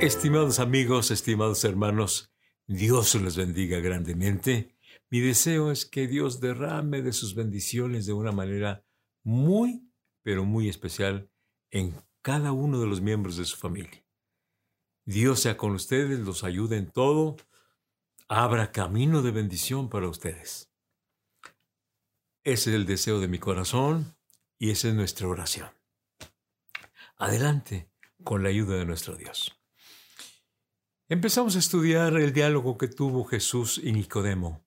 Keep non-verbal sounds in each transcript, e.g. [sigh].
Estimados amigos, estimados hermanos, Dios les bendiga grandemente. Mi deseo es que Dios derrame de sus bendiciones de una manera muy, pero muy especial en cada uno de los miembros de su familia. Dios sea con ustedes, los ayude en todo, abra camino de bendición para ustedes. Ese es el deseo de mi corazón y esa es nuestra oración. Adelante con la ayuda de nuestro Dios. Empezamos a estudiar el diálogo que tuvo Jesús y Nicodemo,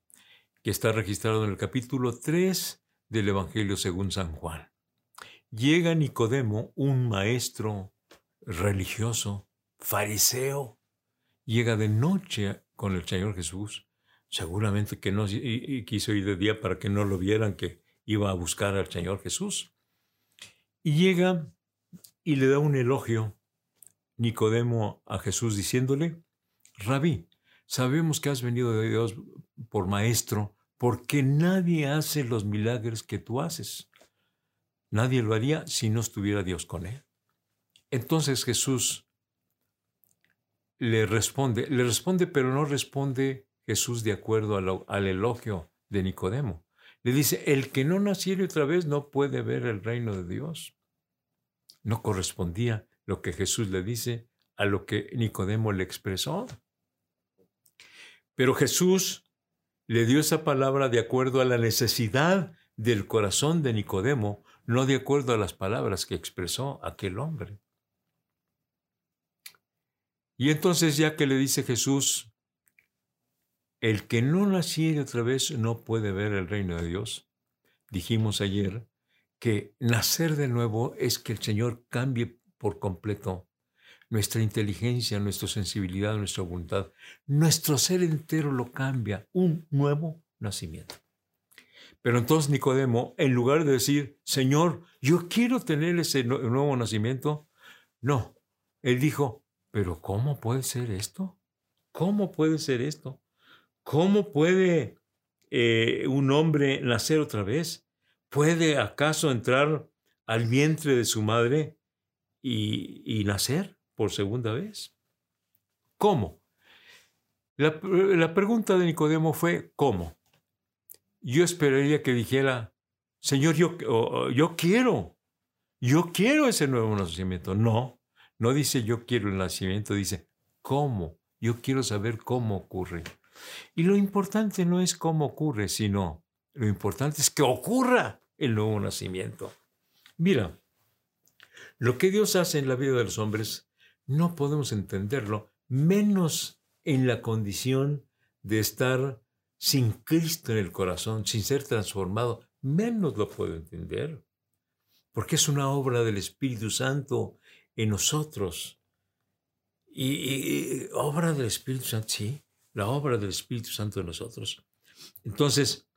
que está registrado en el capítulo 3 del Evangelio según San Juan. Llega Nicodemo, un maestro religioso, fariseo, llega de noche con el Señor Jesús, seguramente que no quiso ir de día para que no lo vieran que iba a buscar al Señor Jesús. Y llega y le da un elogio Nicodemo a Jesús diciéndole, Rabí, sabemos que has venido de Dios por maestro, porque nadie hace los milagros que tú haces. Nadie lo haría si no estuviera Dios con él. Entonces Jesús le responde, le responde, pero no responde Jesús de acuerdo al, elogio de Nicodemo. Le dice, el que no naciere otra vez no puede ver el reino de Dios. No correspondía lo que Jesús le dice a lo que Nicodemo le expresó. Pero Jesús le dio esa palabra de acuerdo a la necesidad del corazón de Nicodemo, no de acuerdo a las palabras que expresó aquel hombre. Y entonces ya que le dice Jesús, el que no naciere otra vez no puede ver el reino de Dios. Dijimos ayer que nacer de nuevo es que el Señor cambie por completo nuestra inteligencia, nuestra sensibilidad, nuestra voluntad, nuestro ser entero lo cambia, un nuevo nacimiento. Pero entonces Nicodemo, en lugar de decir, Señor, yo quiero tener ese nuevo nacimiento, no, él dijo, pero ¿cómo puede ser esto? ¿Cómo puede ser esto? ¿Cómo puede eh, un hombre nacer otra vez? ¿Puede acaso entrar al vientre de su madre y nacer? Por segunda vez. ¿Cómo? La, pregunta de Nicodemo fue, ¿cómo? Yo esperaría que dijera, Señor, yo, yo quiero, yo quiero ese nuevo nacimiento. No, no dice yo quiero el nacimiento, dice, ¿cómo? Yo quiero saber cómo ocurre. Y lo importante no es cómo ocurre, sino lo importante es que ocurra el nuevo nacimiento. Mira, lo que Dios hace en la vida de los hombres no podemos entenderlo, menos en la condición de estar sin Cristo en el corazón, sin ser transformado, menos lo puedo entender. Porque es una obra del Espíritu Santo en nosotros. Y, obra del Espíritu Santo, sí, la obra del Espíritu Santo en nosotros. Entonces,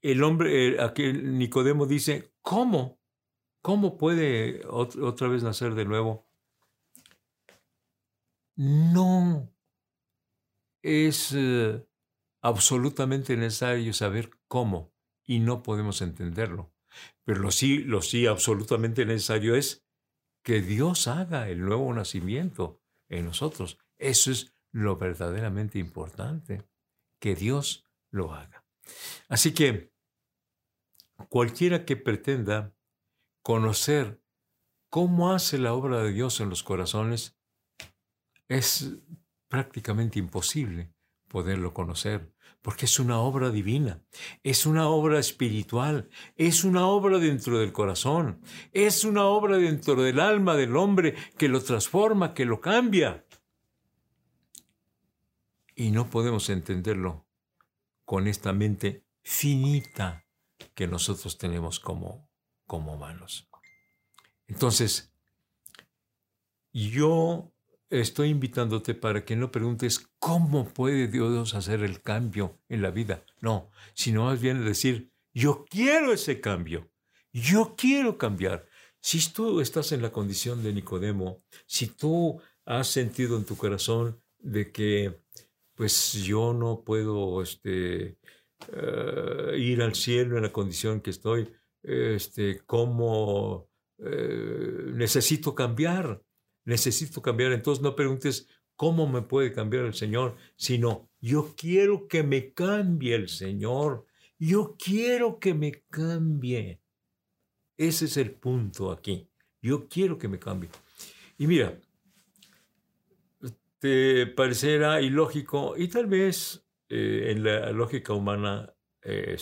el hombre, aquel Nicodemo dice, ¿cómo? ¿Cómo puede otra vez nacer de nuevo? No es eh, absolutamente necesario saber cómo y no podemos entenderlo. Pero lo sí, lo sí absolutamente necesario es que Dios haga el nuevo nacimiento en nosotros. Eso es lo verdaderamente importante, que Dios lo haga. Así que cualquiera que pretenda conocer cómo hace la obra de Dios en los corazones, es prácticamente imposible poderlo conocer, porque es una obra divina, es una obra espiritual, es una obra dentro del corazón, es una obra dentro del alma del hombre que lo transforma, que lo cambia. Y no podemos entenderlo con esta mente finita que nosotros tenemos como, como humanos. Entonces, yo estoy invitándote para que no preguntes cómo puede Dios hacer el cambio en la vida. No, sino más bien decir, yo quiero ese cambio, yo quiero cambiar. Si tú estás en la condición de Nicodemo, si tú has sentido en tu corazón de que pues yo no puedo este, eh, ir al cielo en la condición que estoy, este, cómo eh, necesito cambiar, necesito cambiar. Entonces no preguntes cómo me puede cambiar el Señor, sino yo quiero que me cambie el Señor. Yo quiero que me cambie. Ese es el punto aquí. Yo quiero que me cambie. Y mira, te parecerá ilógico y tal vez eh, en la lógica humana eh,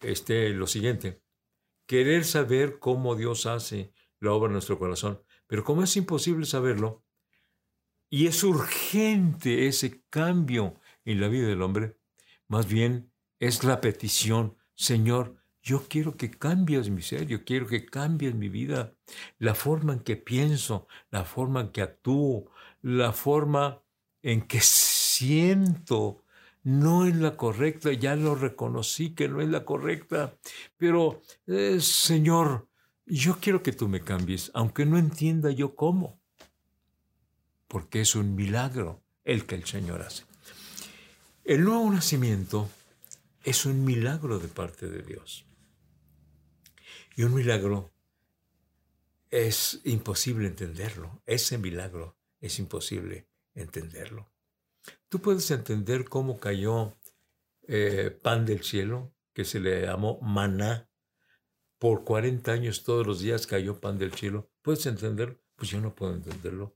este, lo siguiente. Querer saber cómo Dios hace la obra en nuestro corazón. Pero como es imposible saberlo, y es urgente ese cambio en la vida del hombre, más bien es la petición, Señor, yo quiero que cambies mi ser, yo quiero que cambies mi vida, la forma en que pienso, la forma en que actúo, la forma en que siento, no es la correcta, ya lo reconocí que no es la correcta, pero eh, Señor, yo quiero que tú me cambies, aunque no entienda yo cómo, porque es un milagro el que el Señor hace. El nuevo nacimiento es un milagro de parte de Dios. Y un milagro es imposible entenderlo. Ese milagro es imposible entenderlo. Tú puedes entender cómo cayó eh, pan del cielo, que se le llamó maná, por 40 años todos los días cayó pan del cielo. ¿Puedes entenderlo? Pues yo no puedo entenderlo.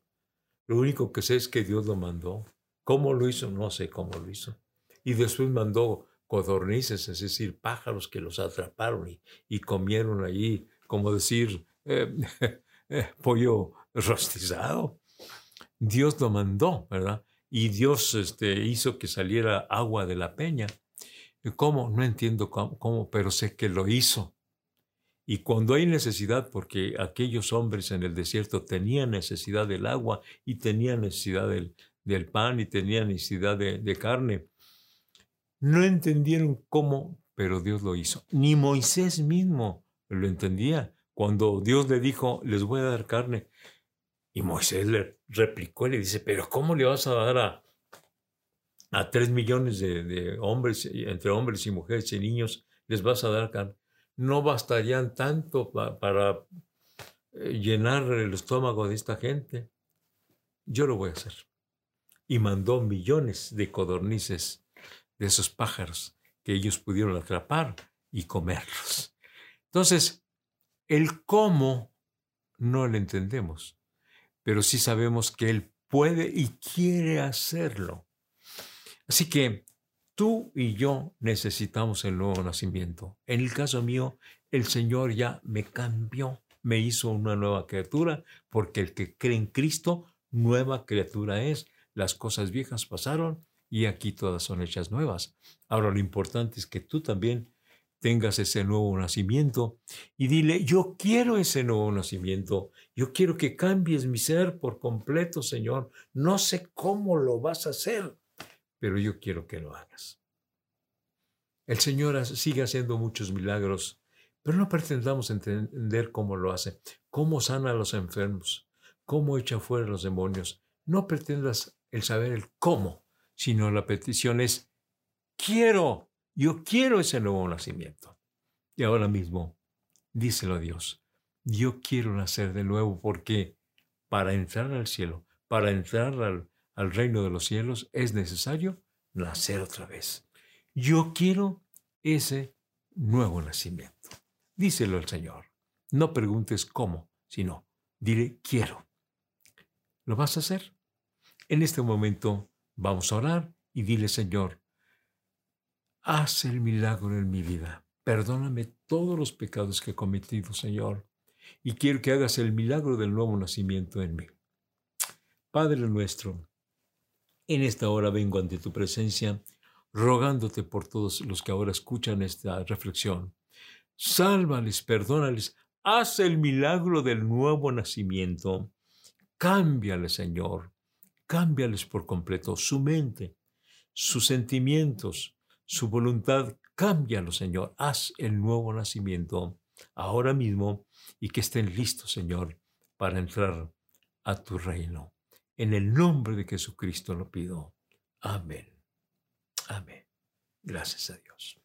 Lo único que sé es que Dios lo mandó. ¿Cómo lo hizo? No sé cómo lo hizo. Y después mandó codornices, es decir, pájaros que los atraparon y, comieron allí, como decir, eh, [laughs] eh, pollo rostizado. Dios lo mandó, ¿verdad? Y Dios este, hizo que saliera agua de la peña. ¿Cómo? No entiendo cómo, pero sé que lo hizo. Y cuando hay necesidad, porque aquellos hombres en el desierto tenían necesidad del agua y tenían necesidad del, pan y tenían necesidad de, carne, no entendieron cómo, pero Dios lo hizo. Ni Moisés mismo lo entendía. Cuando Dios le dijo, les voy a dar carne, y Moisés le replicó y le dice, pero ¿cómo le vas a dar a, a tres millones de, de, hombres, entre hombres y mujeres y niños, les vas a dar carne? No bastarían tanto para eh, llenar el estómago de esta gente. Yo lo voy a hacer. Y mandó millones de codornices de esos pájaros que ellos pudieron atrapar y comerlos. Entonces, el cómo no lo entendemos, pero sí sabemos que Él puede y quiere hacerlo. Así que Tú y yo necesitamos el nuevo nacimiento. En el caso mío, el Señor ya me cambió, me hizo una nueva criatura, porque el que cree en Cristo, nueva criatura es. Las cosas viejas pasaron y aquí todas son hechas nuevas. Ahora lo importante es que tú también tengas ese nuevo nacimiento y dile, yo quiero ese nuevo nacimiento, yo quiero que cambies mi ser por completo, Señor. No sé cómo lo vas a hacer, pero yo quiero que lo hagas. El Señor sigue haciendo muchos milagros, pero no pretendamos entender cómo lo hace, cómo sana a los enfermos, cómo echa fuera a los demonios. No pretendas el saber el cómo, sino la petición es, quiero, yo quiero ese nuevo nacimiento. Y ahora mismo, díselo a Dios, yo quiero nacer de nuevo porque para entrar al cielo, para entrar al, al reino de los cielos, es necesario nacer otra vez. Yo quiero ese nuevo nacimiento. Díselo al Señor. No preguntes cómo, sino dile quiero. ¿Lo vas a hacer? En este momento vamos a orar y dile Señor, haz el milagro en mi vida. Perdóname todos los pecados que he cometido, Señor, y quiero que hagas el milagro del nuevo nacimiento en mí. Padre nuestro, en esta hora vengo ante tu presencia, rogándote por todos los que ahora escuchan esta reflexión. Sálvales, perdónales, haz el milagro del nuevo nacimiento. Cámbiales, Señor, cámbiales por completo su mente, sus sentimientos, su voluntad. Cámbialo, Señor. Haz el nuevo nacimiento ahora mismo y que estén listos, Señor, para entrar a tu reino. En el nombre de Jesucristo lo pido. Amén. Amén. Gracias a Dios.